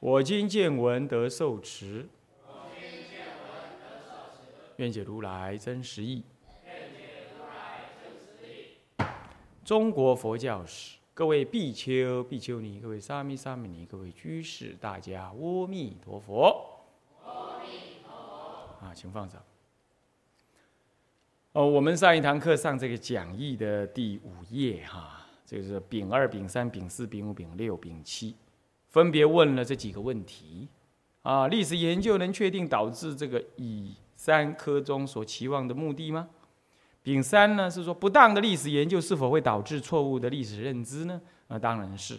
我今见闻得受持。愿解如来真实义。中国佛教史，各位比丘、比丘尼，各位沙弥、沙弥尼，各位居士，大家阿弥陀佛。阿弥陀佛。啊，请放掌。哦，我们上一堂课上这个讲义的第五页哈，这个是丙二、丙三、丙四、丙五、丙六、丙七，分别问了这几个问题。啊，历史研究能确定导致这个乙三科中所期望的目的吗？丙三呢是说不当的历史研究是否会导致错误的历史认知呢？啊，当然是。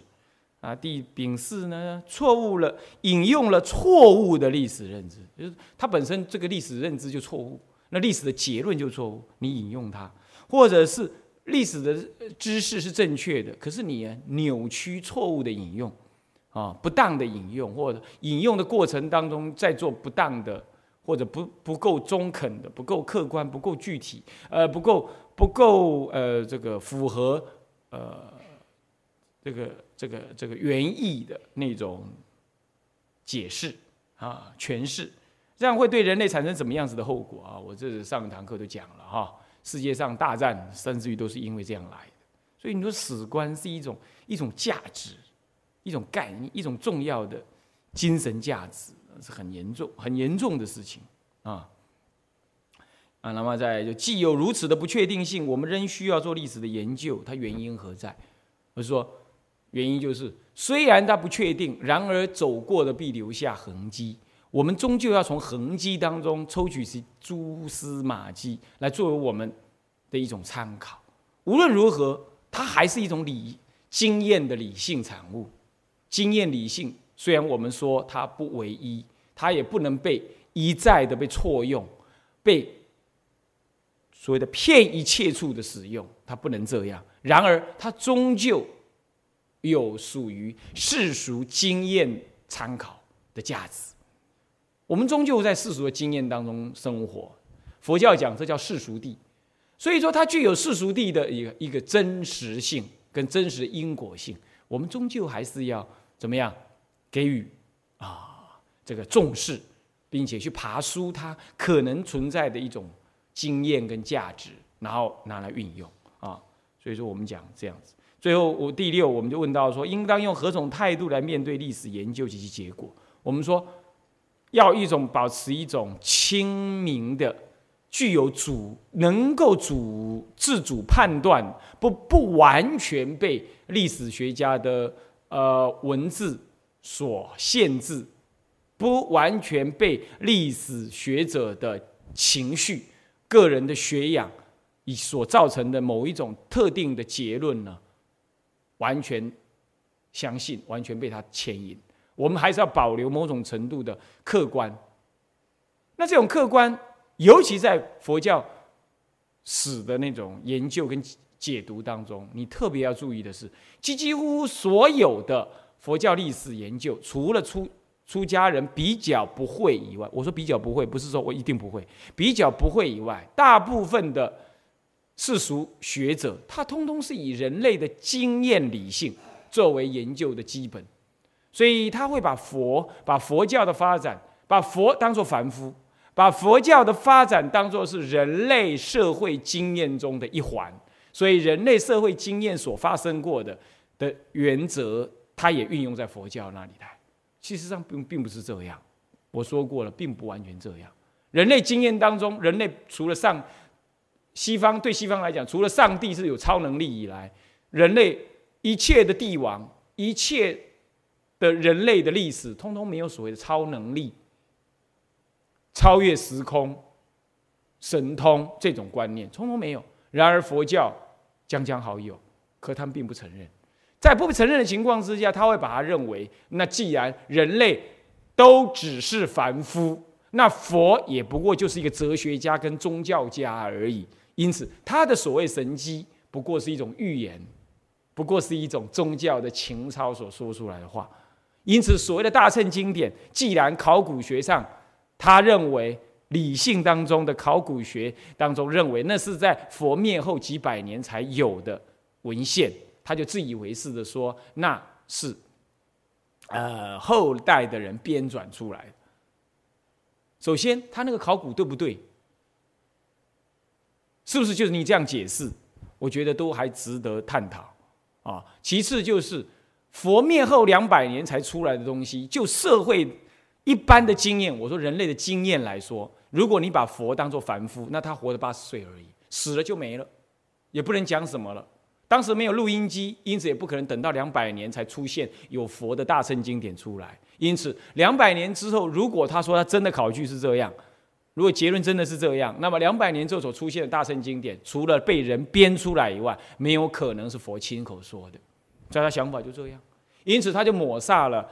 啊，第丙四呢错误了，引用了错误的历史认知，就是它本身这个历史认知就错误，那历史的结论就错误，你引用它，或者是历史的知识是正确的，可是你扭曲错误的引用，啊，不当的引用，或者引用的过程当中在做不当的。或者不不够中肯的，不够客观，不够具体，呃，不够不够呃，这个符合呃，这个这个这个原意的那种解释啊诠释，这样会对人类产生什么样子的后果啊？我这上一堂课都讲了哈，世界上大战甚至于都是因为这样来的，所以你说史观是一种一种价值，一种概念，一种重要的精神价值。是很严重、很严重的事情啊！啊，那么在就既有如此的不确定性，我们仍需要做历史的研究，它原因何在？我说，原因就是虽然它不确定，然而走过的必留下痕迹，我们终究要从痕迹当中抽取些蛛丝马迹，来作为我们的一种参考。无论如何，它还是一种理经验的理性产物，经验理性。虽然我们说它不唯一，它也不能被一再的被错用，被所谓的骗一切处的使用，它不能这样。然而，它终究有属于世俗经验参考的价值。我们终究在世俗的经验当中生活，佛教讲这叫世俗地，所以说它具有世俗地的一个一个真实性跟真实因果性。我们终究还是要怎么样？给予啊这个重视，并且去爬梳它可能存在的一种经验跟价值，然后拿来运用啊。所以说我们讲这样子。最后我第六，我们就问到说，应当用何种态度来面对历史研究及其结果？我们说要一种保持一种清明的，具有主能够主自主判断，不不完全被历史学家的呃文字。所限制，不完全被历史学者的情绪、个人的学养以所造成的某一种特定的结论呢，完全相信，完全被他牵引。我们还是要保留某种程度的客观。那这种客观，尤其在佛教史的那种研究跟解读当中，你特别要注意的是，几几乎所有的。佛教历史研究，除了出出家人比较不会以外，我说比较不会，不是说我一定不会，比较不会以外，大部分的世俗学者，他通通是以人类的经验理性作为研究的基本，所以他会把佛、把佛教的发展，把佛当作凡夫，把佛教的发展当作是人类社会经验中的一环，所以人类社会经验所发生过的的原则。它也运用在佛教那里来，事实上并并不是这样。我说过了，并不完全这样。人类经验当中，人类除了上西方对西方来讲，除了上帝是有超能力以来，人类一切的帝王，一切的人类的历史，通通没有所谓的超能力、超越时空、神通这种观念，通通没有。然而佛教将将好友，可他们并不承认。在不承认的情况之下，他会把它认为，那既然人类都只是凡夫，那佛也不过就是一个哲学家跟宗教家而已。因此，他的所谓神机不过是一种预言，不过是一种宗教的情操所说出来的话。因此，所谓的大乘经典，既然考古学上他认为理性当中的考古学当中认为那是在佛灭后几百年才有的文献。他就自以为是的说，那是，呃，后代的人编纂出来的。首先，他那个考古对不对？是不是就是你这样解释？我觉得都还值得探讨啊。其次就是佛灭后两百年才出来的东西，就社会一般的经验，我说人类的经验来说，如果你把佛当做凡夫，那他活了八十岁而已，死了就没了，也不能讲什么了。当时没有录音机，因此也不可能等到两百年才出现有佛的大乘经典出来。因此，两百年之后，如果他说他真的考据是这样，如果结论真的是这样，那么两百年之后所出现的大乘经典，除了被人编出来以外，没有可能是佛亲口说的。在他想法就这样，因此他就抹煞了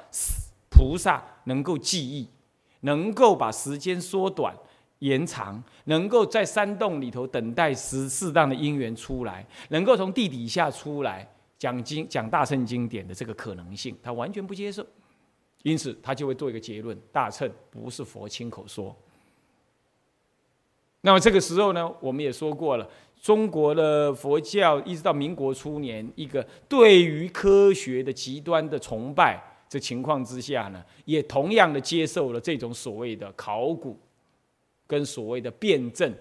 菩萨能够记忆，能够把时间缩短。延长能够在山洞里头等待时适当的因缘出来，能够从地底下出来讲经讲大乘经典的这个可能性，他完全不接受，因此他就会做一个结论：大乘不是佛亲口说。那么这个时候呢，我们也说过了，中国的佛教一直到民国初年，一个对于科学的极端的崇拜这情况之下呢，也同样的接受了这种所谓的考古。跟所谓的辩证，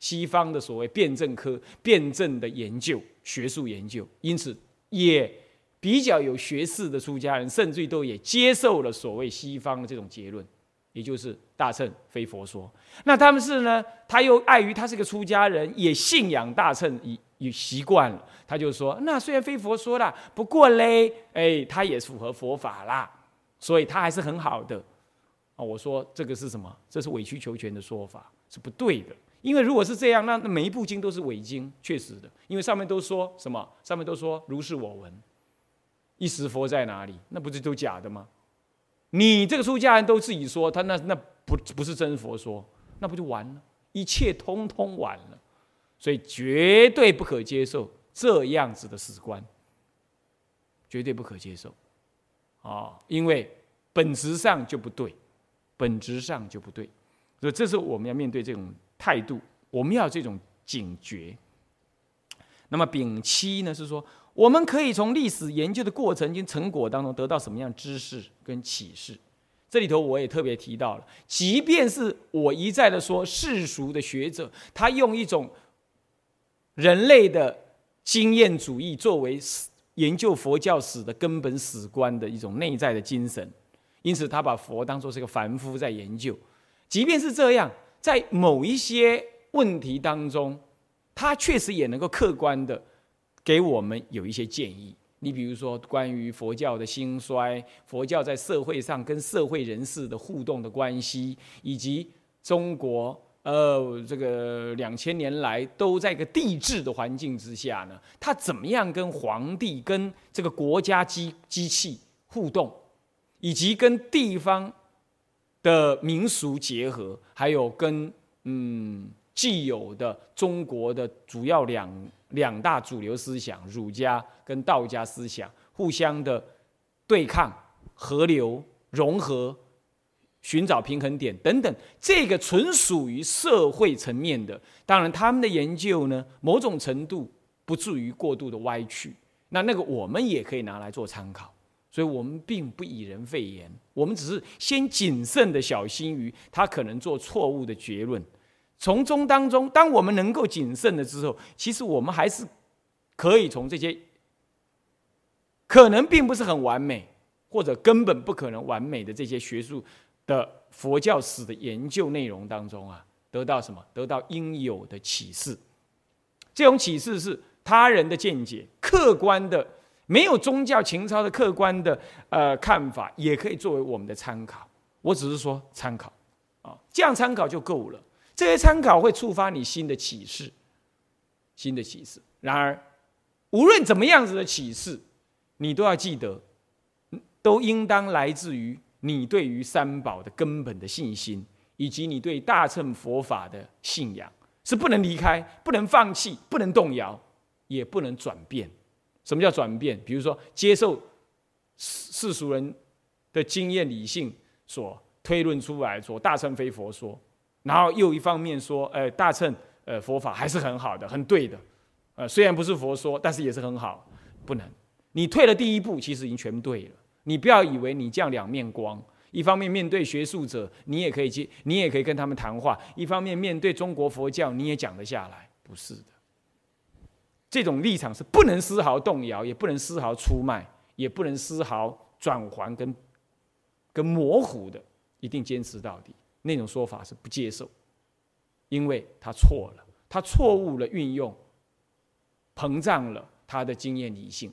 西方的所谓辩证科、辩证的研究、学术研究，因此也比较有学识的出家人，甚至于都也接受了所谓西方的这种结论，也就是大乘非佛说。那他们是呢？他又碍于他是个出家人，也信仰大乘，已已习惯了，他就说：那虽然非佛说啦，不过嘞，哎，他也符合佛法啦，所以他还是很好的。我说这个是什么？这是委曲求全的说法，是不对的。因为如果是这样，那那每一部经都是伪经，确实的。因为上面都说什么？上面都说如是我闻，一时佛在哪里？那不是都假的吗？你这个出家人都自己说他那那不不是真佛说，那不就完了？一切通通完了。所以绝对不可接受这样子的史观，绝对不可接受啊！因为本质上就不对。本质上就不对，所以这是我们要面对这种态度，我们要这种警觉。那么丙七呢，是说我们可以从历史研究的过程跟成果当中得到什么样知识跟启示？这里头我也特别提到了，即便是我一再的说世俗的学者，他用一种人类的经验主义作为研究佛教史的根本史观的一种内在的精神。因此，他把佛当作是个凡夫在研究。即便是这样，在某一些问题当中，他确实也能够客观的给我们有一些建议。你比如说，关于佛教的兴衰，佛教在社会上跟社会人士的互动的关系，以及中国呃这个两千年来都在一个帝制的环境之下呢，他怎么样跟皇帝、跟这个国家机机器互动？以及跟地方的民俗结合，还有跟嗯既有的中国的主要两两大主流思想儒家跟道家思想互相的对抗、合流、融合、寻找平衡点等等，这个纯属于社会层面的。当然，他们的研究呢，某种程度不至于过度的歪曲。那那个我们也可以拿来做参考。所以我们并不以人废言，我们只是先谨慎的小心于他可能做错误的结论，从中当中，当我们能够谨慎了之后，其实我们还是可以从这些可能并不是很完美，或者根本不可能完美的这些学术的佛教史的研究内容当中啊，得到什么？得到应有的启示。这种启示是他人的见解，客观的。没有宗教情操的客观的呃看法，也可以作为我们的参考。我只是说参考，啊，这样参考就够了。这些参考会触发你新的启示，新的启示。然而，无论怎么样子的启示，你都要记得，都应当来自于你对于三宝的根本的信心，以及你对大乘佛法的信仰，是不能离开、不能放弃、不能动摇，也不能转变。什么叫转变？比如说，接受世世俗人的经验理性所推论出来，说大乘非佛说，然后又一方面说，呃，大乘呃佛法还是很好的，很对的，呃，虽然不是佛说，但是也是很好，不能。你退了第一步，其实已经全对了。你不要以为你这样两面光，一方面面对学术者，你也可以接，你也可以跟他们谈话；一方面面对中国佛教，你也讲得下来。不是的，这种立场是不能丝毫动摇，也不能丝毫出卖，也不能丝毫转还跟跟模糊的，一定坚持到底。那种说法是不接受，因为他错了，他错误了运用，膨胀了他的经验理性。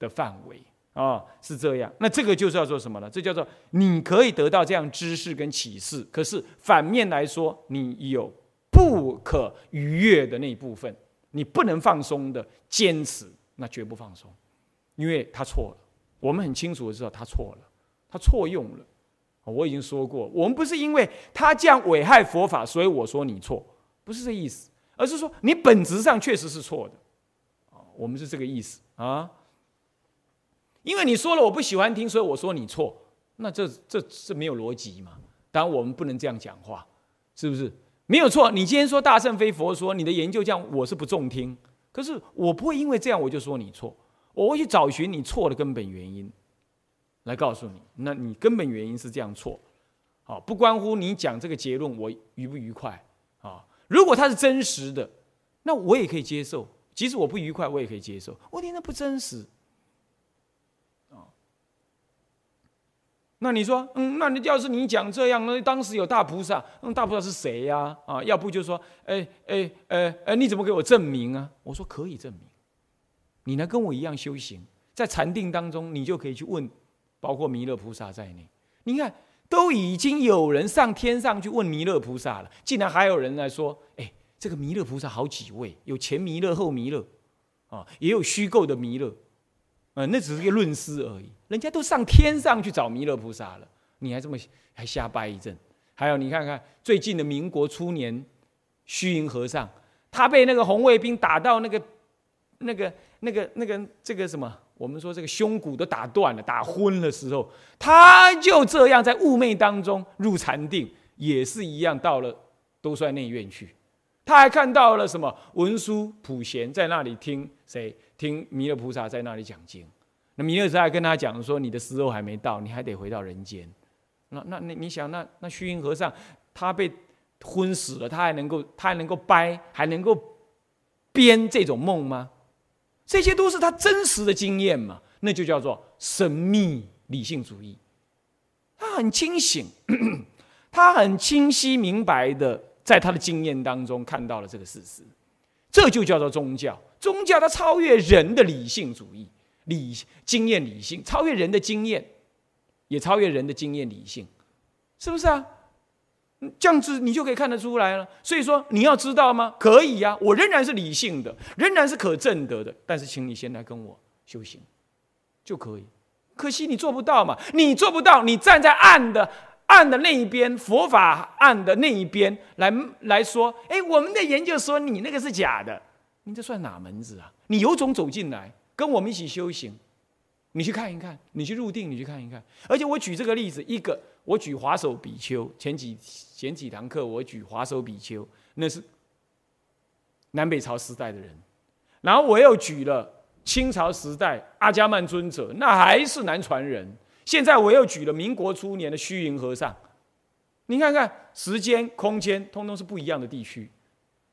的范围啊，是这样。那这个就是要做什么呢？这叫做你可以得到这样知识跟启示，可是反面来说，你有不可逾越的那一部分，你不能放松的坚持，那绝不放松，因为他错了。我们很清楚的知道他错了，他错用了。我已经说过，我们不是因为他这样危害佛法，所以我说你错，不是这意思，而是说你本质上确实是错的。我们是这个意思啊。因为你说了我不喜欢听，所以我说你错，那这这是没有逻辑嘛？当然我们不能这样讲话，是不是？没有错，你今天说大圣非佛说，你的研究这样，我是不中听。可是我不会因为这样我就说你错，我会去找寻你错的根本原因，来告诉你，那你根本原因是这样错，好，不关乎你讲这个结论我愉不愉快啊？如果它是真实的，那我也可以接受，即使我不愉快，我也可以接受。我听它不真实。那你说，嗯，那你要是你讲这样，那当时有大菩萨，那大菩萨是谁呀？啊，要不就说，哎哎哎哎，你怎么给我证明啊？我说可以证明，你呢跟我一样修行，在禅定当中，你就可以去问，包括弥勒菩萨在内。你看，都已经有人上天上去问弥勒菩萨了，竟然还有人来说，哎，这个弥勒菩萨好几位，有前弥勒、后弥勒，啊，也有虚构的弥勒。呃，那只是一个论师而已，人家都上天上去找弥勒菩萨了，你还这么还瞎掰一阵？还有你看看最近的民国初年，虚云和尚，他被那个红卫兵打到那个、那个、那个、那个这个什么，我们说这个胸骨都打断了、打昏的时候，他就这样在寤寐当中入禅定，也是一样到了都算内院去，他还看到了什么文殊普贤在那里听谁？听弥勒菩萨在那里讲经，那弥勒菩萨跟他讲说：“你的时候还没到，你还得回到人间。”那那那你想，那那虚云和尚他被昏死了，他还能够他还能够掰，还能够编这种梦吗？这些都是他真实的经验嘛？那就叫做神秘理性主义。他很清醒，他很清晰明白的，在他的经验当中看到了这个事实，这就叫做宗教。宗教它超越人的理性主义、理经验理性，超越人的经验，也超越人的经验理性，是不是啊？这样子你就可以看得出来了。所以说你要知道吗？可以呀，我仍然是理性的，仍然是可证得的。但是请你先来跟我修行就可以。可惜你做不到嘛，你做不到，你站在暗的暗的那一边，佛法暗的那一边来来说，哎，我们的研究说你那个是假的。你这算哪门子啊？你有种走进来，跟我们一起修行，你去看一看，你去入定，你去看一看。而且我举这个例子，一个我举华首比丘，前几前几堂课我举华首比丘，那是南北朝时代的人。然后我又举了清朝时代阿伽曼尊者，那还是南传人。现在我又举了民国初年的虚云和尚，你看看时间、空间，通通是不一样的地区，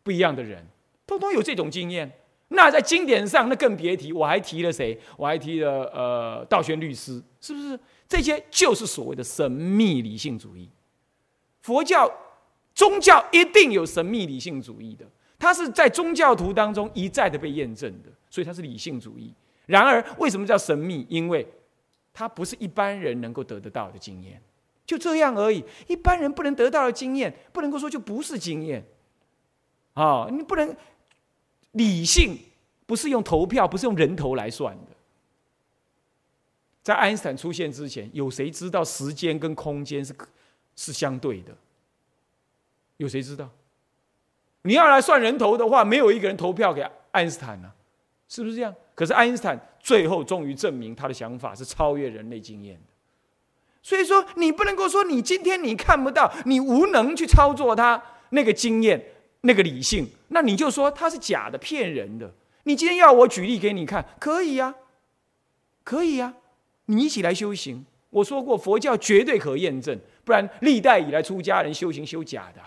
不一样的人。通通有这种经验，那在经典上那更别提。我还提了谁？我还提了呃道玄律师，是不是？这些就是所谓的神秘理性主义。佛教宗教一定有神秘理性主义的，它是在宗教徒当中一再的被验证的，所以它是理性主义。然而为什么叫神秘？因为它不是一般人能够得得到的经验，就这样而已。一般人不能得到的经验，不能够说就不是经验啊！你不能。理性不是用投票，不是用人头来算的，在爱因斯坦出现之前，有谁知道时间跟空间是是相对的？有谁知道？你要来算人头的话，没有一个人投票给爱因斯坦呢，是不是这样？可是爱因斯坦最后终于证明他的想法是超越人类经验的。所以说，你不能够说你今天你看不到，你无能去操作他那个经验、那个理性，那你就说他是假的、骗人的。你今天要我举例给你看，可以呀，可以呀，你一起来修行。我说过，佛教绝对可验证，不然历代以来出家人修行修假的。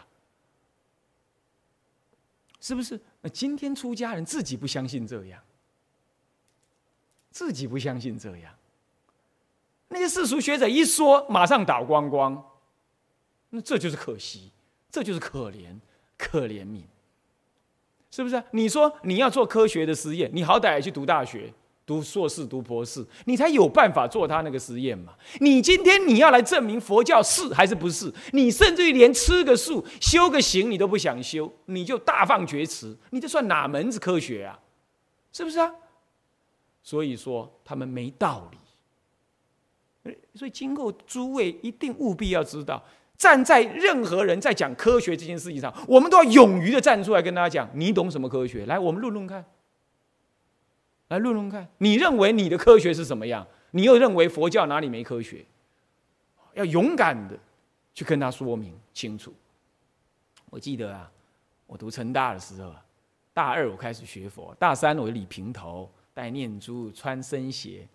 是不是？那今天出家人自己不相信这样，自己不相信这样。那些世俗学者一说，马上倒光光，那这就是可惜，这就是可怜，可怜悯，是不是？你说你要做科学的实验，你好歹也去读大学。读硕士、读博士，你才有办法做他那个实验嘛？你今天你要来证明佛教是还是不是？你甚至于连吃个素、修个行你都不想修，你就大放厥词，你这算哪门子科学啊？是不是啊？所以说他们没道理。所以今后诸位一定务必要知道，站在任何人在讲科学这件事情上，我们都要勇于的站出来跟大家讲：你懂什么科学？来，我们论论看。来论论看，你认为你的科学是什么样？你又认为佛教哪里没科学？要勇敢的去跟他说明清楚。我记得啊，我读成大的时候，大二我开始学佛，大三我理平头，戴念珠，穿僧鞋，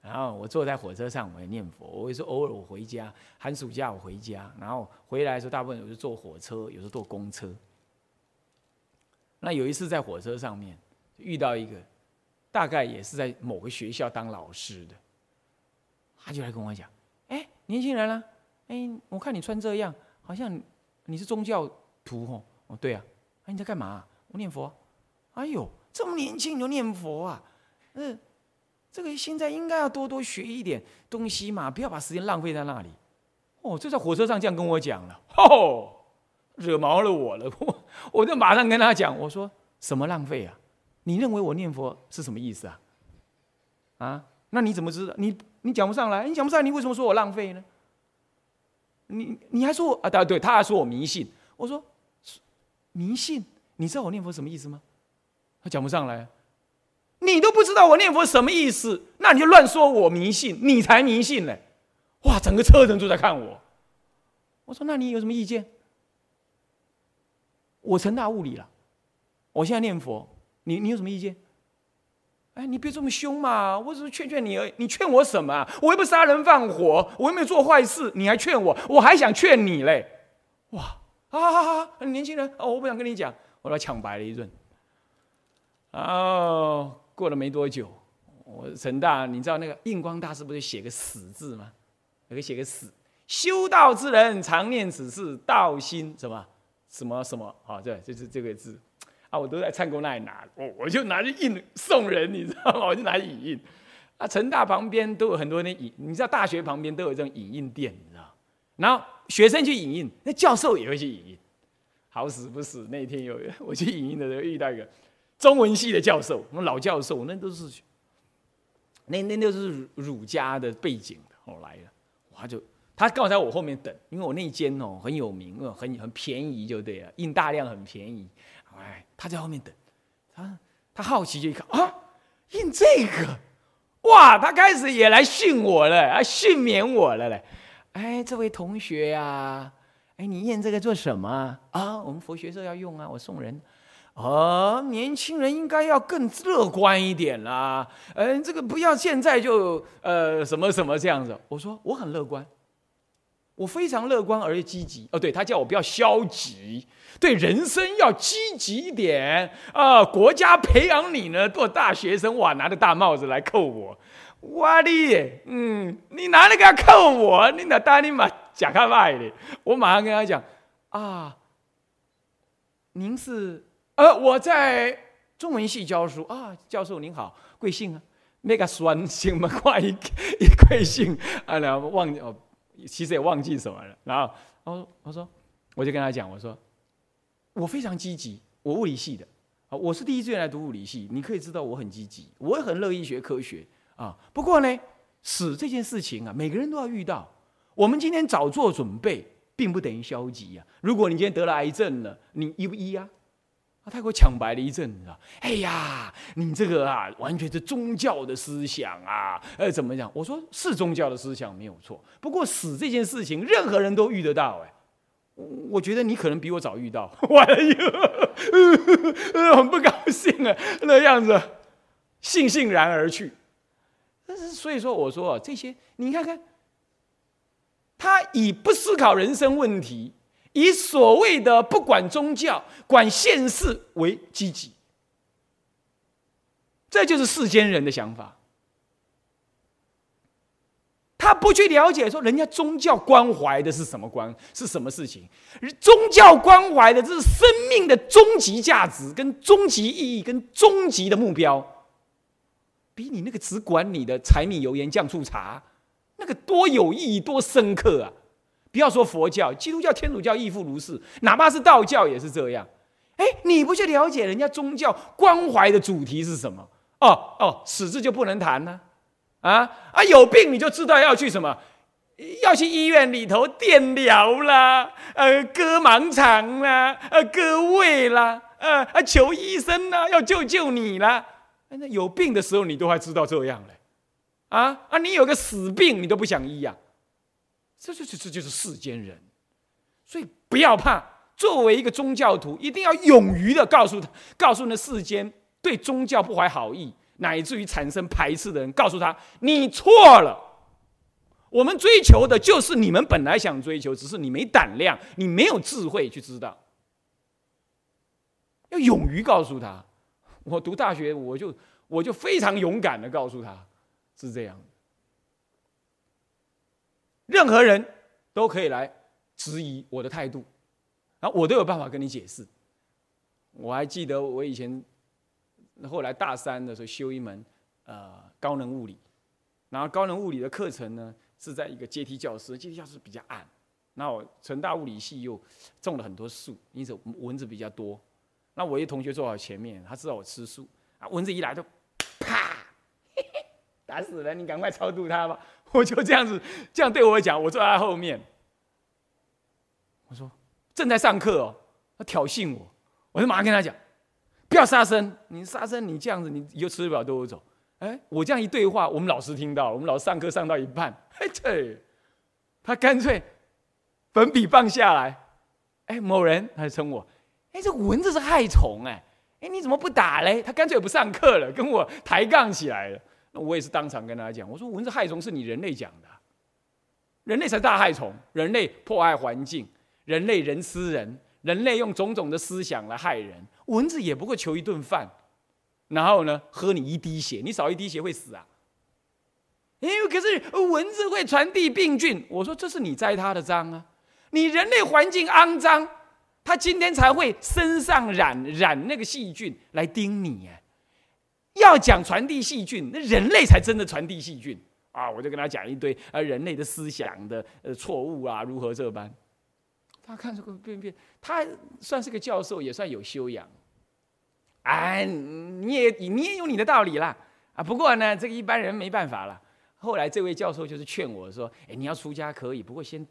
然后我坐在火车上我也念佛。我也是偶尔我回家，寒暑假我回家，然后回来的时候大部分我就坐火车，有时候坐公车。那有一次在火车上面遇到一个。大概也是在某个学校当老师的，他就来跟我讲：“哎，年轻人啊，哎，我看你穿这样，好像你是宗教徒哦。哦，对啊，哎，你在干嘛？我念佛。哎呦，这么年轻就念佛啊？嗯，这个现在应该要多多学一点东西嘛，不要把时间浪费在那里。哦，就在火车上这样跟我讲了，哦，惹毛了我了，我 我就马上跟他讲，我说什么浪费啊？”你认为我念佛是什么意思啊？啊，那你怎么知道？你你讲不上来，你讲不上来，你为什么说我浪费呢？你你还说我啊？对对，他还说我迷信。我说迷信，你知道我念佛什么意思吗？他讲不上来，你都不知道我念佛什么意思，那你就乱说我迷信，你才迷信呢！哇，整个车人都在看我。我说那你有什么意见？我成大物理了，我现在念佛。你你有什么意见？哎，你别这么凶嘛！我只是劝劝你而已。你劝我什么啊？我又不杀人放火，我又没有做坏事，你还劝我？我还想劝你嘞！哇，好好好好，年轻人哦，我不想跟你讲，我来抢白了一顿。哦，过了没多久，我陈大，你知道那个印光大师不是写个死字吗？有个写个死，修道之人常念此事，道心什么什么什么啊？对，就是这个字。啊，我都在灿公那里拿，我我就拿去印送人，你知道吗？我就拿去影印。啊，成大旁边都有很多那影，你知道大学旁边都有这种影印店，你知道？然后学生去影印，那教授也会去影印。好死不死，那天有 我去影印的时候遇到一个中文系的教授，那老教授，那都是那那都是儒家的背景的，后来的，他就他刚好在我后面等，因为我那间哦很有名哦，很很便宜，就对了，印大量很便宜。哎，他在后面等，他他好奇就一看啊，印这个，哇，他开始也来训我了，啊，训勉我了嘞。哎，这位同学呀，哎，你印这个做什么啊？我们佛学社要用啊，我送人。哦，年轻人应该要更乐观一点啦。嗯，这个不要现在就呃什么什么这样子。我说我很乐观，我非常乐观而且积极。哦，对他叫我不要消极。对人生要积极一点啊！国家培养你呢，做大学生哇，拿着大帽子来扣我，哇哩，嗯，你拿那个扣我，你哪大你妈假开外的？我马上跟他讲啊，您是呃，我在中文系教书啊，教授您好，贵姓啊？那个酸姓嘛，快一一贵姓啊？然后忘记哦，其实也忘记什么了。然后我我说，我就跟他讲，我说。我非常积极，我物理系的啊，我是第一志愿来读物理系。你可以知道我很积极，我也很乐意学科学啊。不过呢，死这件事情啊，每个人都要遇到。我们今天早做准备，并不等于消极呀。如果你今天得了癌症了，你医不医呀？啊，他给我抢白了一阵，你知道？哎呀，你这个啊，完全是宗教的思想啊！呃，怎么讲？我说是宗教的思想没有错，不过死这件事情，任何人都遇得到。哎，我觉得你可能比我早遇到。完了又，很不高兴啊，那样子，悻悻然而去。但是所以说，我说这些，你看看，他以不思考人生问题。以所谓的不管宗教、管现世为积极，这就是世间人的想法。他不去了解说，人家宗教关怀的是什么关，是什么事情？宗教关怀的这是生命的终极价值、跟终极意义、跟终极的目标，比你那个只管你的柴米油盐酱醋茶那个多有意义、多深刻啊！不要说佛教、基督教、天主教亦复如是，哪怕是道教也是这样。哎，你不去了解人家宗教关怀的主题是什么？哦哦，死字就不能谈呢？啊啊，有病你就知道要去什么？要去医院里头电疗啦，呃，割盲肠啦，呃，割胃啦，呃，啊，求医生啦，要救救你啦。那有病的时候你都还知道这样嘞？啊啊，你有个死病你都不想医呀？这这这这就是世间人，所以不要怕。作为一个宗教徒，一定要勇于的告诉他，告诉那世间对宗教不怀好意，乃至于产生排斥的人，告诉他你错了。我们追求的就是你们本来想追求，只是你没胆量，你没有智慧去知道。要勇于告诉他，我读大学，我就我就非常勇敢的告诉他，是这样。任何人都可以来质疑我的态度，然后我都有办法跟你解释。我还记得我以前后来大三的时候修一门呃高能物理，然后高能物理的课程呢是在一个阶梯教室，阶梯教室比较暗。那我成大物理系又种了很多树，因此蚊子比较多。那我一同学坐我前面，他知道我吃素啊，蚊子一来就，打死了，你赶快超度他吧。我就这样子，这样对我讲，我坐在他后面。我说正在上课哦，他挑衅我，我就马上跟他讲，不要杀生，你杀生你这样子，你以后吃不了兜着走。哎，我这样一对话，我们老师听到，我们老师上课上到一半，嘿，对，他干脆粉笔放下来，哎，某人他就称我，哎，这蚊子是害虫，哎，哎，你怎么不打嘞？他干脆不上课了，跟我抬杠起来了。我也是当场跟大家讲，我说蚊子害虫是你人类讲的，人类才大害虫，人类破坏环境，人类人吃人，人类用种种的思想来害人，蚊子也不过求一顿饭，然后呢喝你一滴血，你少一滴血会死啊？因为可是蚊子会传递病菌，我说这是你栽它的赃啊，你人类环境肮脏，它今天才会身上染染那个细菌来叮你呀。要讲传递细菌，那人类才真的传递细菌啊！我就跟他讲一堆啊，人类的思想的呃错误啊，如何这般。他看这个便便，他算是个教授，也算有修养。哎，你也你也有你的道理啦啊！不过呢，这个一般人没办法了。后来这位教授就是劝我说：“哎，你要出家可以，不过先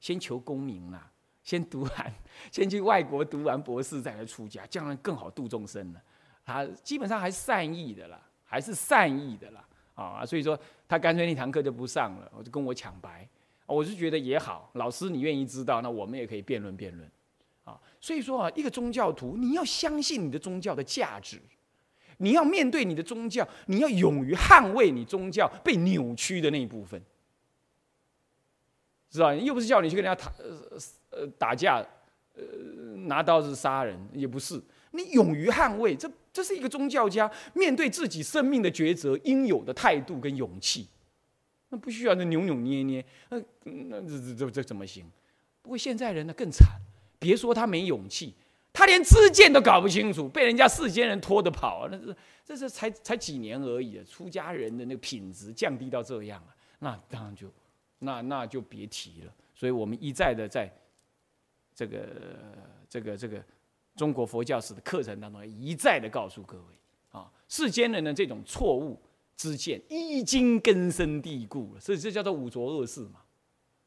先求功名啦，先读完，先去外国读完博士再来出家，这样更好度众生了。”他基本上还是善意的啦，还是善意的啦，啊，所以说他干脆那堂课就不上了，我就跟我抢白，我是觉得也好，老师你愿意知道，那我们也可以辩论辩论，啊，所以说啊，一个宗教徒你要相信你的宗教的价值，你要面对你的宗教，你要勇于捍卫你宗教被扭曲的那一部分，知道又不是叫你去跟人家打呃呃打架，呃拿刀子杀人，也不是。你勇于捍卫，这这是一个宗教家面对自己生命的抉择应有的态度跟勇气。那不需要那扭扭捏捏，那那这这这这怎么行？不过现在人呢更惨，别说他没勇气，他连自见都搞不清楚，被人家世间人拖着跑啊，那是这是才才几年而已，出家人的那个品质降低到这样了，那当然就那那就别提了。所以我们一再的在这个这个这个。中国佛教史的课程当中，一再的告诉各位啊，世间人的这种错误，之见已经根深蒂固了，所以这叫做五浊恶世嘛，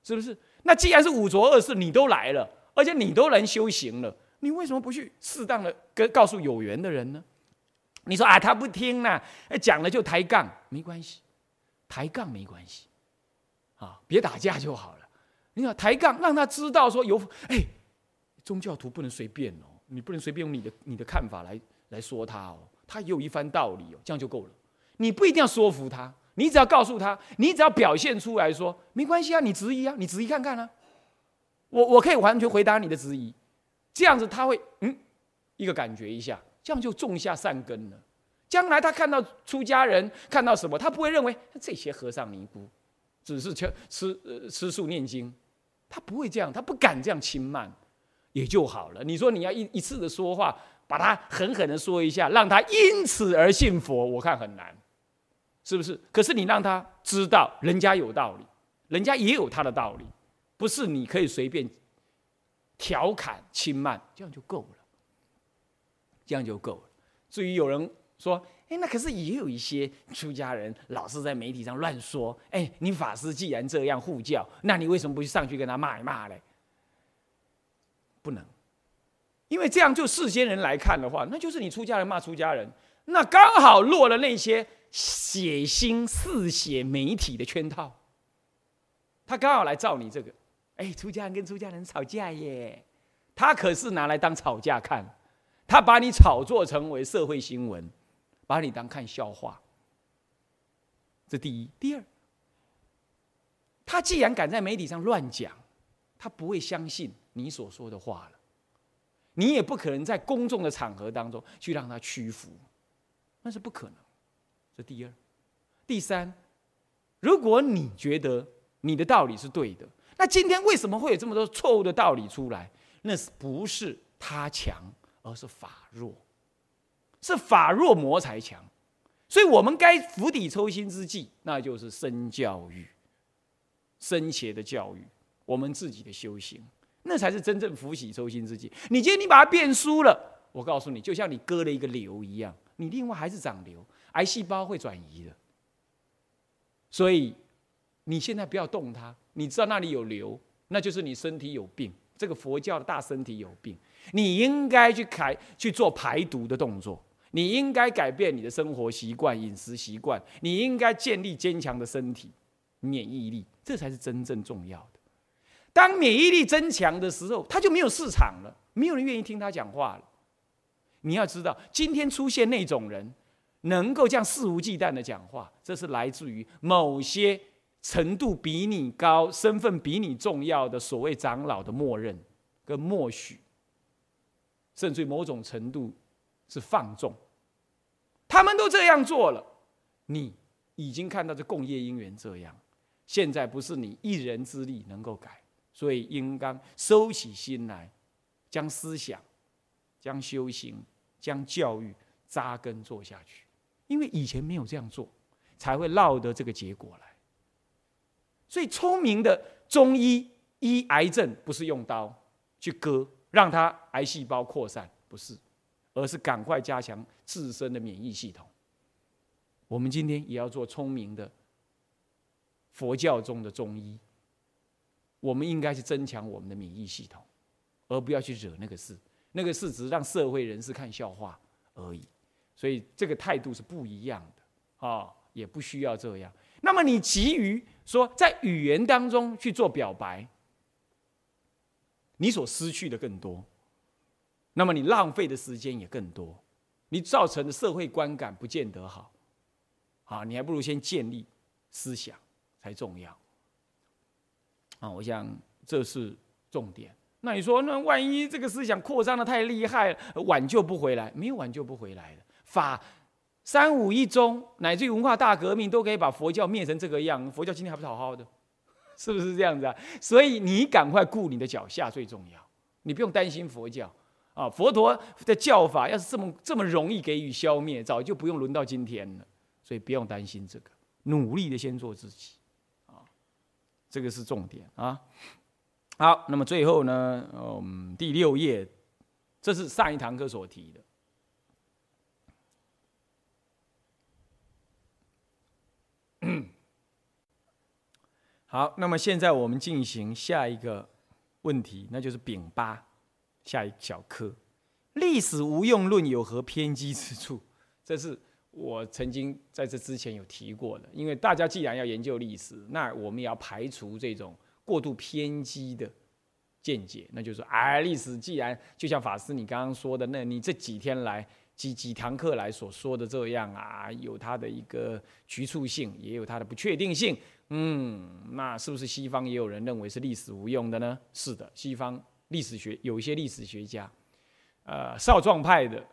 是不是？那既然是五浊恶世，你都来了，而且你都能修行了，你为什么不去适当的跟告诉有缘的人呢？你说啊，他不听呢，讲了就抬杠，没关系，抬杠没关系，啊，别打架就好了。你要抬杠，让他知道说有，哎，宗教徒不能随便哦，你不能随便用你的你的看法来来说他哦，他也有一番道理哦，这样就够了。你不一定要说服他，你只要告诉他，你只要表现出来说没关系啊，你质疑啊，你质疑看看啊，我我可以完全回答你的质疑，这样子他会嗯一个感觉一下，这样就种下善根了。将来他看到出家人看到什么，他不会认为这些和尚尼姑只是吃吃吃素念经。他不会这样，他不敢这样轻慢，也就好了。你说你要一一次的说话，把他狠狠的说一下，让他因此而信佛，我看很难，是不是？可是你让他知道，人家有道理，人家也有他的道理，不是你可以随便调侃轻慢，这样就够了，这样就够了。至于有人说，哎，那可是也有一些出家人老是在媒体上乱说。哎，你法师既然这样护教，那你为什么不去上去跟他骂一骂嘞？不能，因为这样就世间人来看的话，那就是你出家人骂出家人，那刚好落了那些血腥嗜血媒体的圈套。他刚好来照你这个，哎，出家人跟出家人吵架耶，他可是拿来当吵架看，他把你炒作成为社会新闻。把你当看笑话，这第一。第二，他既然敢在媒体上乱讲，他不会相信你所说的话了。你也不可能在公众的场合当中去让他屈服，那是不可能。这第二。第三，如果你觉得你的道理是对的，那今天为什么会有这么多错误的道理出来？那是不是他强，而是法弱？是法弱魔才强，所以我们该釜底抽薪之计，那就是身教育、生前的教育，我们自己的修行，那才是真正福喜抽心之计。你今天你把它变输了，我告诉你，就像你割了一个瘤一样，你另外还是长瘤，癌细胞会转移的。所以你现在不要动它，你知道那里有瘤，那就是你身体有病。这个佛教的大身体有病，你应该去开去做排毒的动作。你应该改变你的生活习惯、饮食习惯。你应该建立坚强的身体、免疫力，这才是真正重要的。当免疫力增强的时候，他就没有市场了，没有人愿意听他讲话了。你要知道，今天出现那种人，能够这样肆无忌惮的讲话，这是来自于某些程度比你高、身份比你重要的所谓长老的默认跟默许，甚至于某种程度是放纵。他们都这样做了，你已经看到这共业因缘这样，现在不是你一人之力能够改，所以应当收起心来，将思想、将修行、将教育扎根做下去。因为以前没有这样做，才会落得这个结果来。所以聪明的中医医癌症不是用刀去割，让它癌细胞扩散，不是。而是赶快加强自身的免疫系统。我们今天也要做聪明的佛教中的中医。我们应该去增强我们的免疫系统，而不要去惹那个事。那个事只是让社会人士看笑话而已。所以这个态度是不一样的啊，也不需要这样。那么你急于说在语言当中去做表白，你所失去的更多。那么你浪费的时间也更多，你造成的社会观感不见得好，啊，你还不如先建立思想才重要，啊，我想这是重点。那你说，那万一这个思想扩张的太厉害，挽救不回来？没有挽救不回来的。法三五一中，乃至于文化大革命，都可以把佛教灭成这个样。佛教今天还不是好好的，是不是这样子啊？所以你赶快顾你的脚下最重要，你不用担心佛教。啊，佛陀的教法要是这么这么容易给予消灭，早就不用轮到今天了。所以不用担心这个，努力的先做自己，这个是重点啊。好，那么最后呢，嗯，第六页，这是上一堂课所提的。好，那么现在我们进行下一个问题，那就是丙八下一小科，历史无用论有何偏激之处？这是我曾经在这之前有提过的。因为大家既然要研究历史，那我们也要排除这种过度偏激的见解。那就是说，哎，历史既然就像法师你刚刚说的，那你这几天来几几堂课来所说的这样啊，有它的一个局促性，也有它的不确定性。嗯，那是不是西方也有人认为是历史无用的呢？是的，西方历史学有一些历史学家，呃，少壮派的，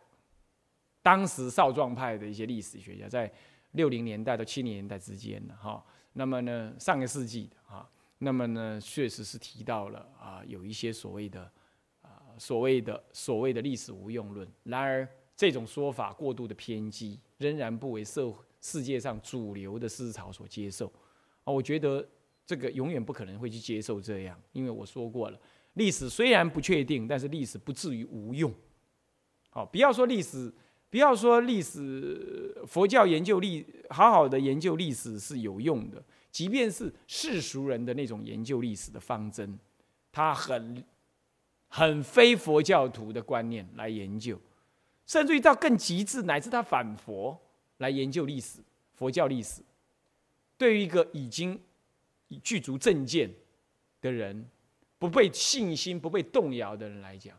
当时少壮派的一些历史学家，在六零年代到七零年代之间的哈，那么呢，上个世纪的哈，那么呢，确实是提到了啊，有一些所谓的啊，所谓的所谓的历史无用论。然而，这种说法过度的偏激，仍然不为社世界上主流的思潮所接受。啊，我觉得这个永远不可能会去接受这样，因为我说过了，历史虽然不确定，但是历史不至于无用。好，不要说历史，不要说历史，佛教研究历，好好的研究历史是有用的。即便是世俗人的那种研究历史的方针，他很很非佛教徒的观念来研究，甚至于到更极致，乃至他反佛来研究历史，佛教历史。对于一个已经具足正见的人，不被信心不被动摇的人来讲，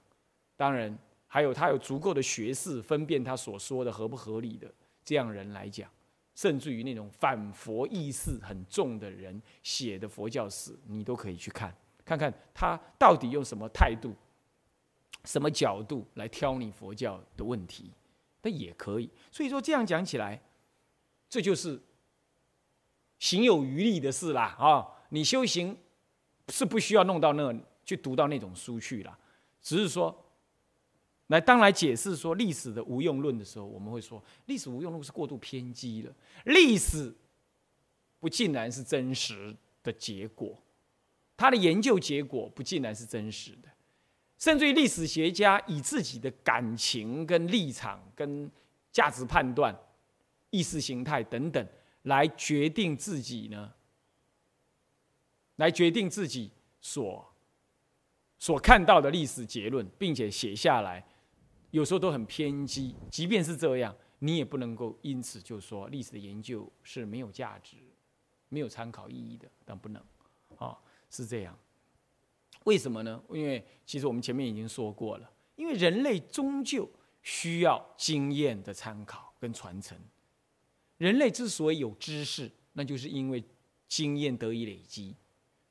当然还有他有足够的学识分辨他所说的合不合理的这样人来讲，甚至于那种反佛意识很重的人写的佛教史，你都可以去看，看看他到底用什么态度、什么角度来挑你佛教的问题，那也可以。所以说这样讲起来，这就是。行有余力的事啦，啊，你修行是不需要弄到那去读到那种书去了，只是说，来当来解释说历史的无用论的时候，我们会说历史无用论是过度偏激了，历史不尽然是真实的结果，他的研究结果不尽然是真实的，甚至于历史学家以自己的感情跟立场跟价值判断、意识形态等等。来决定自己呢？来决定自己所所看到的历史结论，并且写下来，有时候都很偏激。即便是这样，你也不能够因此就说历史的研究是没有价值、没有参考意义的，但不能啊，是这样。为什么呢？因为其实我们前面已经说过了，因为人类终究需要经验的参考跟传承。人类之所以有知识，那就是因为经验得以累积，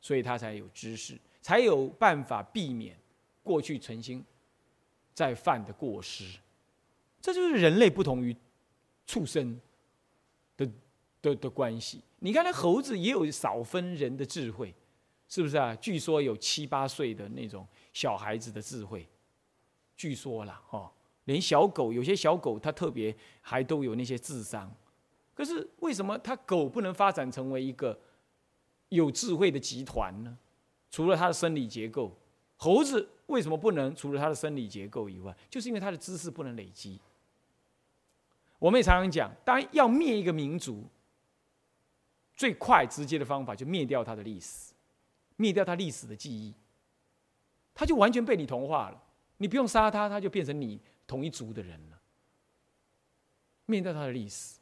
所以他才有知识，才有办法避免过去曾经在犯的过失。这就是人类不同于畜生的的的关系。你看，那猴子也有少分人的智慧，是不是啊？据说有七八岁的那种小孩子的智慧，据说啦，哈，连小狗有些小狗它特别还都有那些智商。可是为什么它狗不能发展成为一个有智慧的集团呢？除了它的生理结构，猴子为什么不能？除了它的生理结构以外，就是因为它的知识不能累积。我们也常常讲，当要灭一个民族，最快直接的方法就灭掉它的历史，灭掉它历史的记忆，它就完全被你同化了。你不用杀它，它就变成你同一族的人了。灭掉它的历史。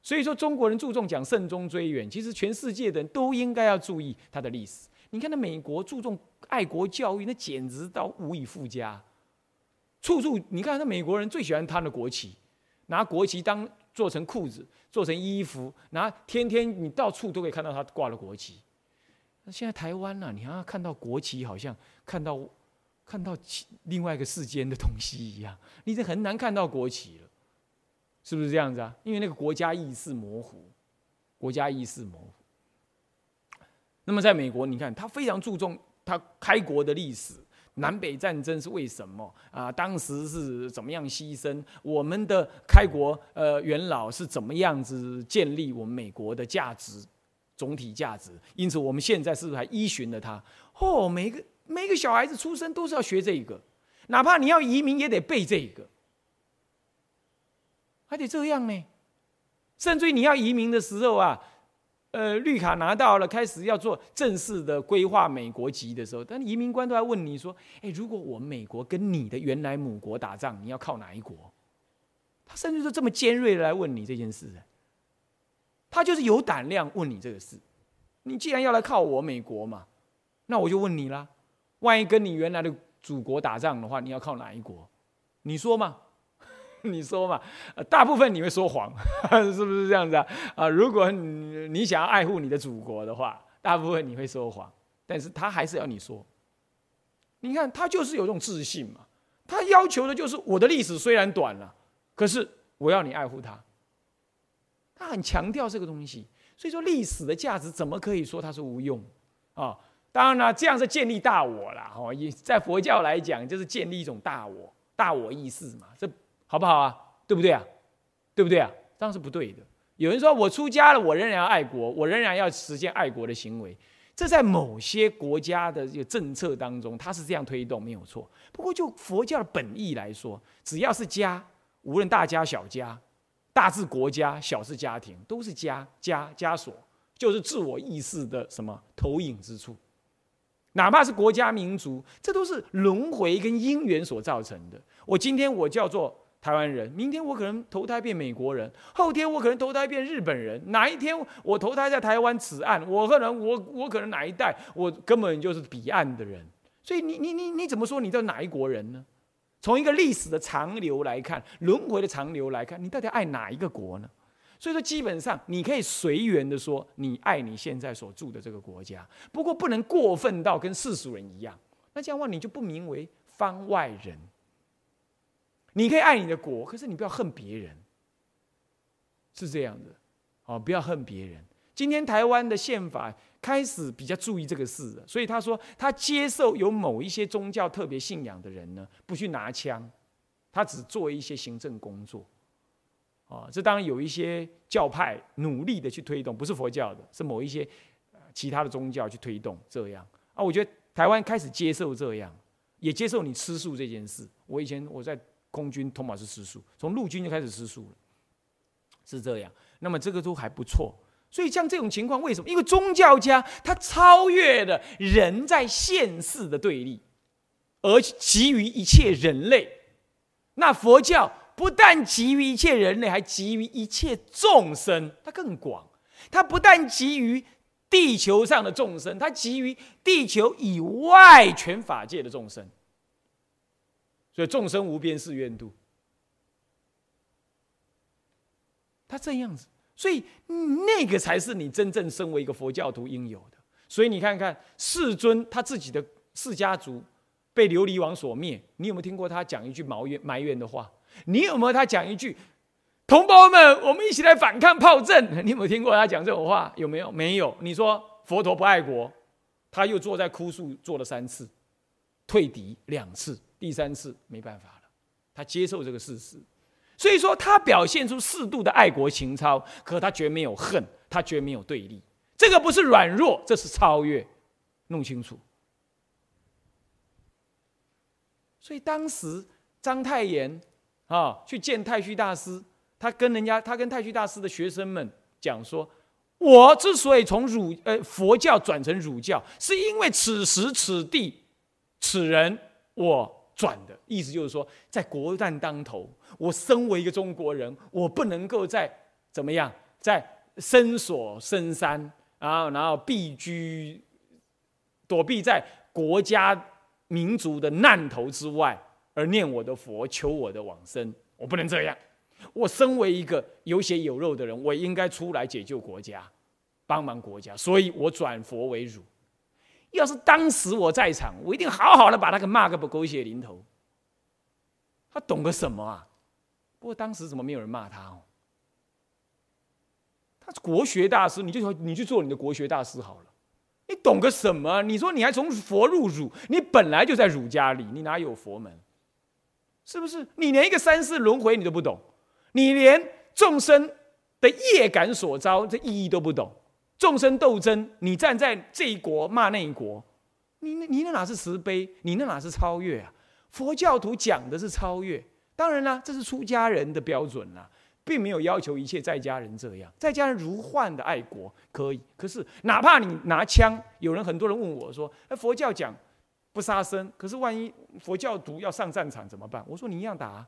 所以说，中国人注重讲慎终追远，其实全世界的人都应该要注意他的历史。你看，那美国注重爱国教育，那简直到无以复加。处处，你看，那美国人最喜欢他的国旗，拿国旗当做成裤子、做成衣服，拿天天你到处都可以看到他挂了国旗。那现在台湾呢，你好像看到国旗，好像看到看到另外一个世间的东西一样，你这很难看到国旗了。是不是这样子啊？因为那个国家意识模糊，国家意识模糊。那么在美国，你看他非常注重他开国的历史，南北战争是为什么啊？当时是怎么样牺牲？我们的开国呃元老是怎么样子建立我们美国的价值总体价值？因此我们现在是不是还依循了他？哦，每个每个小孩子出生都是要学这个，哪怕你要移民也得背这个。还得这样呢，甚至于你要移民的时候啊，呃，绿卡拿到了，开始要做正式的规划美国籍的时候，但移民官都在问你说：“哎，如果我们美国跟你的原来母国打仗，你要靠哪一国？”他甚至是这么尖锐的来问你这件事，他就是有胆量问你这个事。你既然要来靠我美国嘛，那我就问你啦：万一跟你原来的祖国打仗的话，你要靠哪一国？你说嘛？你说嘛？大部分你会说谎，是不是这样子啊？啊，如果你你想要爱护你的祖国的话，大部分你会说谎，但是他还是要你说。你看他就是有这种自信嘛，他要求的就是我的历史虽然短了，可是我要你爱护它。他很强调这个东西，所以说历史的价值怎么可以说它是无用啊？当然了，这样是建立大我了哦，也在佛教来讲就是建立一种大我、大我意识嘛，这。好不好啊？对不对啊？对不对啊？当然是不对的。有人说我出家了，我仍然要爱国，我仍然要实现爱国的行为。这在某些国家的这个政策当中，它是这样推动，没有错。不过就佛教的本意来说，只要是家，无论大家小家，大至国家，小至家庭，都是家家枷锁，就是自我意识的什么投影之处。哪怕是国家民族，这都是轮回跟因缘所造成的。我今天我叫做。台湾人，明天我可能投胎变美国人，后天我可能投胎变日本人，哪一天我投胎在台湾此岸，我可能我我可能哪一代我根本就是彼岸的人，所以你你你你怎么说你叫哪一国人呢？从一个历史的长流来看，轮回的长流来看，你到底爱哪一个国呢？所以说基本上你可以随缘的说你爱你现在所住的这个国家，不过不能过分到跟世俗人一样，那这样的话你就不名为方外人。你可以爱你的国，可是你不要恨别人，是这样的，哦，不要恨别人。今天台湾的宪法开始比较注意这个事了，所以他说他接受有某一些宗教特别信仰的人呢，不去拿枪，他只做一些行政工作，啊，这当然有一些教派努力的去推动，不是佛教的，是某一些其他的宗教去推动这样啊。我觉得台湾开始接受这样，也接受你吃素这件事。我以前我在。空军通马是失速，从陆军就开始失速了，是这样。那么这个都还不错。所以像这种情况，为什么？因为宗教家他超越了人在现世的对立，而给予一切人类。那佛教不但给予一切人类，还给予一切众生，它更广。它不但给予地球上的众生，它给予地球以外全法界的众生。所以众生无边誓愿度，他这样子，所以那个才是你真正身为一个佛教徒应有的。所以你看看世尊他自己的释家族被琉璃王所灭，你有没有听过他讲一句埋怨埋怨的话？你有没有他讲一句同胞们，我们一起来反抗炮阵？你有没有听过他讲这种话？有没有？没有。你说佛陀不爱国，他又坐在枯树坐了三次，退敌两次。第三次没办法了，他接受这个事实，所以说他表现出适度的爱国情操，可他绝没有恨，他绝没有对立，这个不是软弱，这是超越，弄清楚。所以当时章太炎啊去见太虚大师，他跟人家，他跟太虚大师的学生们讲说：“我之所以从儒呃佛教转成儒教，是因为此时此地此人我。”转的意思就是说，在国难当头，我身为一个中国人，我不能够在怎么样，在深锁深山啊，然后避居，躲避在国家民族的难头之外，而念我的佛，求我的往生。我不能这样。我身为一个有血有肉的人，我应该出来解救国家，帮忙国家，所以我转佛为儒。要是当时我在场，我一定好好的把他给骂个不狗血淋头。他懂个什么啊？不过当时怎么没有人骂他哦？他是国学大师，你就你去做你的国学大师好了。你懂个什么？你说你还从佛入儒，你本来就在儒家里，你哪有佛门？是不是？你连一个三世轮回你都不懂，你连众生的业感所招这意义都不懂。众生斗争，你站在这一国骂那一国，你你那哪是慈悲？你那哪是超越啊？佛教徒讲的是超越，当然啦，这是出家人的标准啦。并没有要求一切在家人这样，在家人如幻的爱国可以。可是哪怕你拿枪，有人很多人问我说：“哎，佛教讲不杀生，可是万一佛教徒要上战场怎么办？”我说：“你一样打。”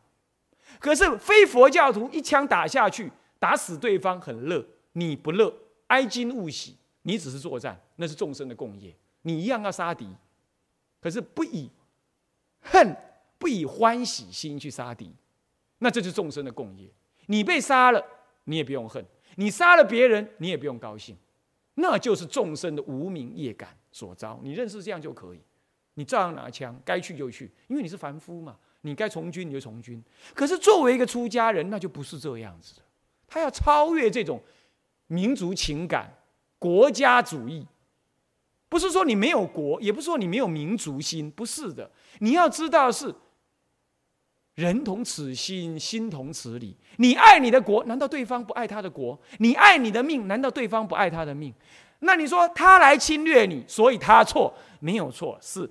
可是非佛教徒一枪打下去，打死对方很乐，你不乐，哀今勿喜，你只是作战，那是众生的共业，你一样要杀敌。可是不以恨，不以欢喜心去杀敌，那这就是众生的共业。你被杀了，你也不用恨；你杀了别人，你也不用高兴。那就是众生的无名业感所招。你认识这样就可以，你照样拿枪，该去就去，因为你是凡夫嘛。你该从军你就从军。可是作为一个出家人，那就不是这样子的。他要超越这种民族情感、国家主义，不是说你没有国，也不是说你没有民族心，不是的。你要知道是。人同此心，心同此理。你爱你的国，难道对方不爱他的国？你爱你的命，难道对方不爱他的命？那你说他来侵略你，所以他错？没有错，是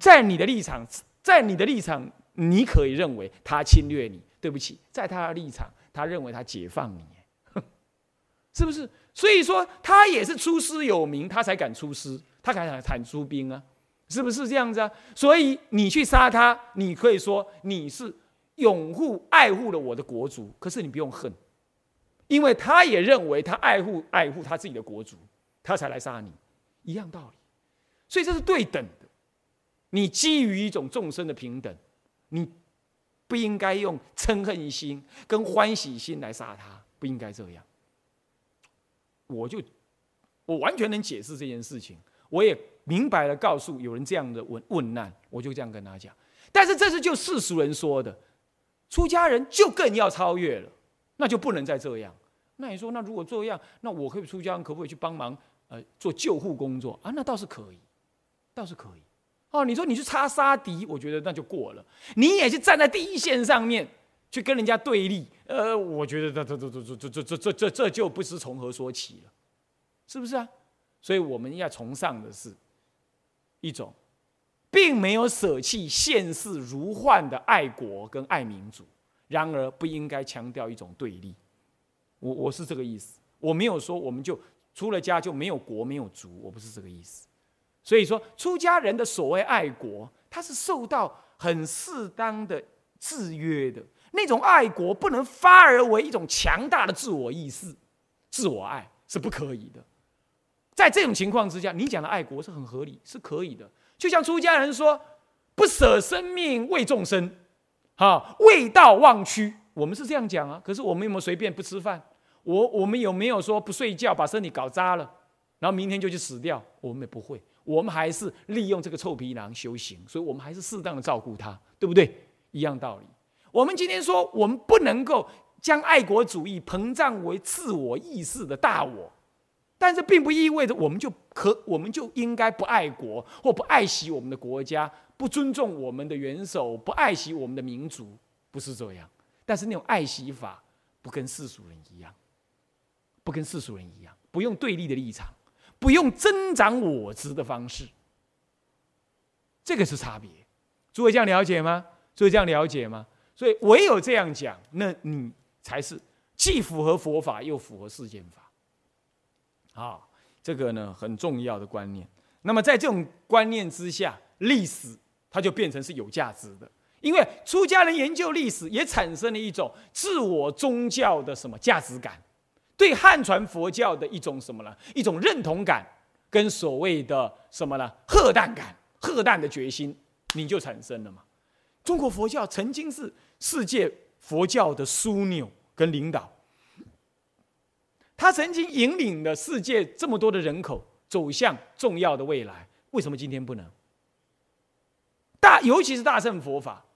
在你的立场，在你的立场，你可以认为他侵略你。对不起，在他的立场，他认为他解放你，是不是？所以说他也是出师有名，他才敢出师，他才敢喊出兵啊，是不是这样子啊？所以你去杀他，你可以说你是。拥护、爱护了我的国族，可是你不用恨，因为他也认为他爱护、爱护他自己的国族，他才来杀你，一样道理。所以这是对等的。你基于一种众生的平等，你不应该用嗔恨心跟欢喜心来杀他，不应该这样。我就我完全能解释这件事情，我也明白了告诉有人这样的问问难，我就这样跟他讲。但是这是就世俗人说的。出家人就更要超越了，那就不能再这样。那你说，那如果这样，那我可以出家人可不可以去帮忙？呃，做救护工作啊？那倒是可以，倒是可以。哦，你说你去插杀敌，我觉得那就过了。你也是站在第一线上面去跟人家对立，呃，我觉得这这这这这这这这这这就不知从何说起了，是不是啊？所以我们要崇尚的是一种。并没有舍弃现世如幻的爱国跟爱民族，然而不应该强调一种对立。我我是这个意思，我没有说我们就出了家就没有国没有族，我不是这个意思。所以说，出家人的所谓爱国，他是受到很适当的制约的。那种爱国不能发而为一种强大的自我意识、自我爱是不可以的。在这种情况之下，你讲的爱国是很合理，是可以的。就像出家人说，不舍生命为众生，哈，为道忘躯。我们是这样讲啊。可是我们有没有随便不吃饭？我我们有没有说不睡觉把身体搞渣了，然后明天就去死掉？我们也不会。我们还是利用这个臭皮囊修行，所以我们还是适当的照顾他，对不对？一样道理。我们今天说，我们不能够将爱国主义膨胀为自我意识的大我。但是并不意味着我们就可，我们就应该不爱国或不爱惜我们的国家，不尊重我们的元首，不爱惜我们的民族，不是这样。但是那种爱惜法不跟世俗人一样，不跟世俗人一样，不用对立的立场，不用增长我执的方式，这个是差别。诸位这样了解吗？诸位这样了解吗？所以唯有这样讲，那你才是既符合佛法又符合世间法。啊，这个呢很重要的观念。那么在这种观念之下，历史它就变成是有价值的。因为出家人研究历史，也产生了一种自我宗教的什么价值感，对汉传佛教的一种什么呢？一种认同感，跟所谓的什么呢？赫诞感、赫诞的决心，你就产生了嘛。中国佛教曾经是世界佛教的枢纽跟领导。他曾经引领了世界这么多的人口走向重要的未来，为什么今天不能？大尤其是大乘佛法，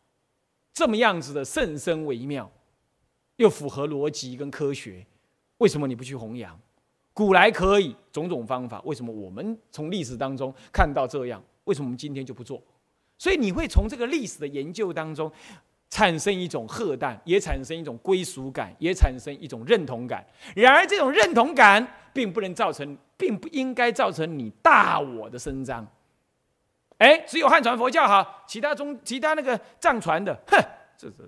这么样子的甚深微妙，又符合逻辑跟科学，为什么你不去弘扬？古来可以种种方法，为什么我们从历史当中看到这样？为什么我们今天就不做？所以你会从这个历史的研究当中。产生一种贺诞，也产生一种归属感，也产生一种认同感。然而，这种认同感并不能造成，并不应该造成你大我的伸张。哎，只有汉传佛教好，其他宗、其他那个藏传的，哼，这这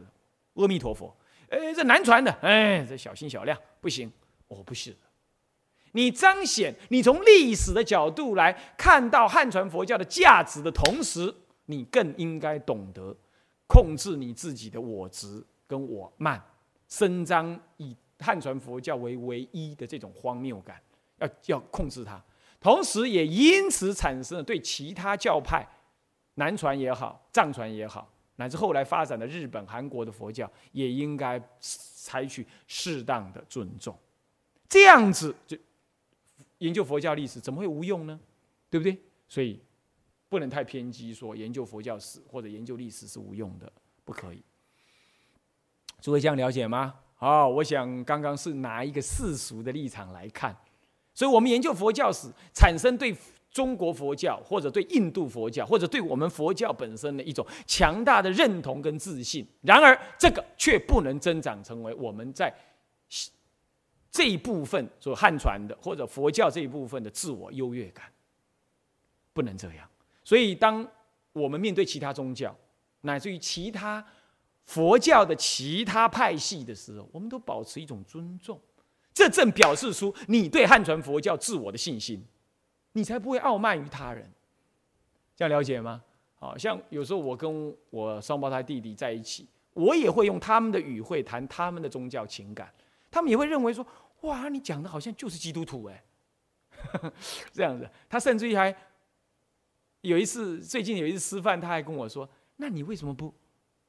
阿弥陀佛，哎，这南传的，哎，这小心小量，不行。哦，不是，你彰显你从历史的角度来看到汉传佛教的价值的同时，你更应该懂得控制你自己的我执跟我慢，伸张以汉传佛教为唯一的这种荒谬感，要要控制它，同时也因此产生了对其他教派，南传也好，藏传也好。乃至后来发展的日本、韩国的佛教，也应该采取适当的尊重，这样子就研究佛教历史怎么会无用呢？对不对？所以不能太偏激，说研究佛教史或者研究历史是无用的，不可以。诸位这样了解吗？好，我想刚刚是拿一个世俗的立场来看，所以我们研究佛教史产生对。中国佛教，或者对印度佛教，或者对我们佛教本身的一种强大的认同跟自信。然而，这个却不能增长成为我们在这一部分所汉传的，或者佛教这一部分的自我优越感，不能这样。所以，当我们面对其他宗教，乃至于其他佛教的其他派系的时候，我们都保持一种尊重，这正表示出你对汉传佛教自我的信心。你才不会傲慢于他人，这样了解吗？好像有时候我跟我双胞胎弟弟在一起，我也会用他们的语汇谈他们的宗教情感，他们也会认为说：“哇，你讲的好像就是基督徒哎。”这样子，他甚至于还有一次，最近有一次吃饭，他还跟我说：“那你为什么不？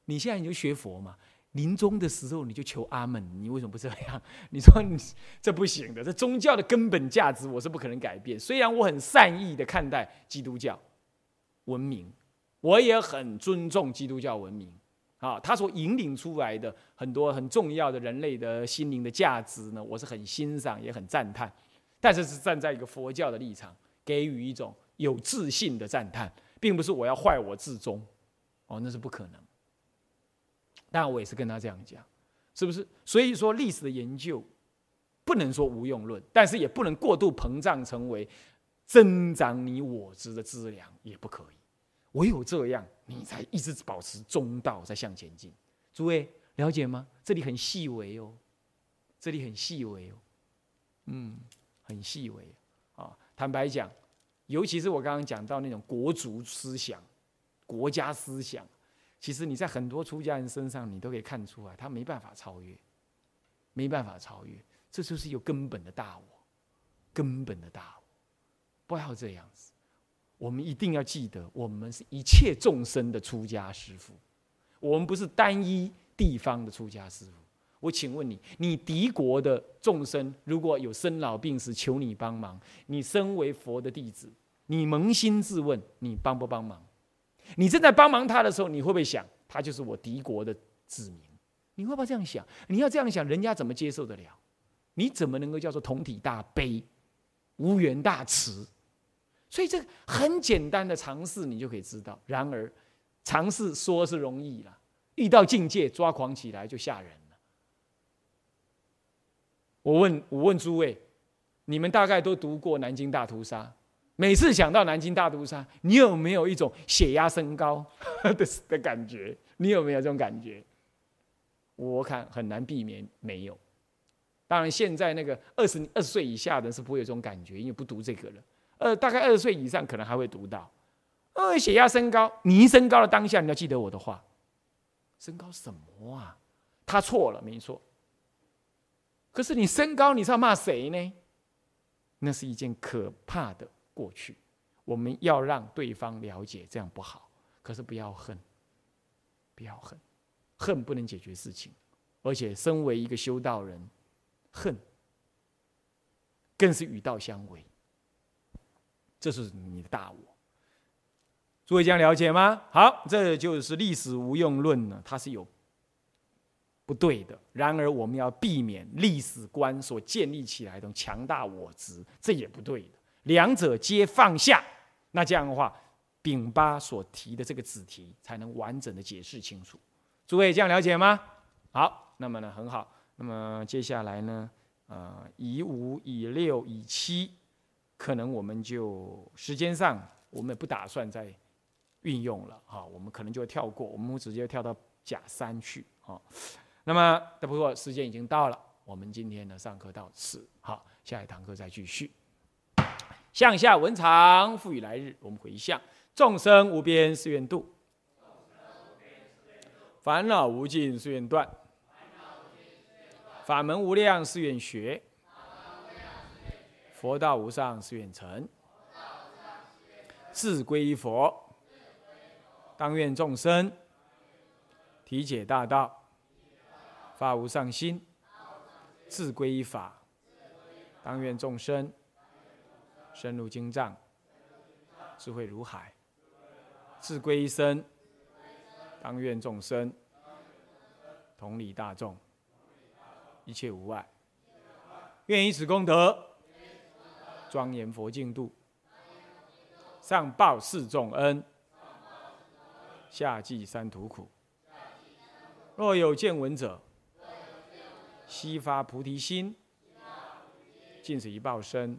你现在你就学佛嘛。”临终的时候你就求阿门，你为什么不这样？你说你这不行的，这宗教的根本价值我是不可能改变。虽然我很善意的看待基督教文明，我也很尊重基督教文明啊，他所引领出来的很多很重要的人类的心灵的价值呢，我是很欣赏也很赞叹。但是是站在一个佛教的立场，给予一种有自信的赞叹，并不是我要坏我自宗哦，那是不可能。但，我也是跟他这样讲，是不是？所以说，历史的研究不能说无用论，但是也不能过度膨胀，成为增长你我之的资粮，也不可以。唯有这样，你才一直保持中道，在向前进。诸位了解吗？这里很细微哦，这里很细微哦，嗯，很细微啊。坦白讲，尤其是我刚刚讲到那种国族思想、国家思想。其实你在很多出家人身上，你都可以看出来，他没办法超越，没办法超越，这就是有根本的大我，根本的大我，不要这样子。我们一定要记得，我们是一切众生的出家师父，我们不是单一地方的出家师父。我请问你，你敌国的众生如果有生老病死求你帮忙，你身为佛的弟子，你扪心自问，你帮不帮忙？你正在帮忙他的时候，你会不会想，他就是我敌国的子民？你会不会这样想？你要这样想，人家怎么接受得了？你怎么能够叫做同体大悲、无缘大慈？所以这个很简单的尝试，你就可以知道。然而，尝试说是容易了，遇到境界抓狂起来就吓人了。我问，我问诸位，你们大概都读过南京大屠杀？每次想到南京大屠杀，你有没有一种血压升高 的的感觉？你有没有这种感觉？我看很难避免没有。当然，现在那个二十二十岁以下的是不会有这种感觉，因为不读这个了。呃，大概二十岁以上可能还会读到。呃，血压升高，你一升高的当下，你要记得我的话。升高什么啊？他错了，没错。可是你升高，你是要骂谁呢？那是一件可怕的。过去，我们要让对方了解，这样不好。可是不要恨，不要恨，恨不能解决事情。而且，身为一个修道人，恨更是与道相违。这是你的大我。诸位这样了解吗？好，这就是历史无用论呢，它是有不对的。然而，我们要避免历史观所建立起来的强大我执，这也不对的。两者皆放下，那这样的话，丙八所提的这个子题才能完整的解释清楚。诸位这样了解吗？好，那么呢很好。那么接下来呢，呃，乙五、乙六、乙七，可能我们就时间上我们也不打算再运用了哈，我们可能就跳过，我们直接跳到甲三去啊。那么，不过时间已经到了，我们今天呢上课到此，好，下一堂课再继续。向下文长，赋予来日，我们回向众生无边誓愿度，烦恼无尽誓愿断，法门无量誓愿学，佛道无上誓愿成，自归依佛，当愿众生体解大道。发无上心，自归依法，当愿众生深入经藏，智慧如海；自归一生，当愿众生同理大众，一切无碍。愿以此功德，庄严佛净土，上报四重恩，下济三途苦。若有见闻者，悉发菩提心，尽此一报身，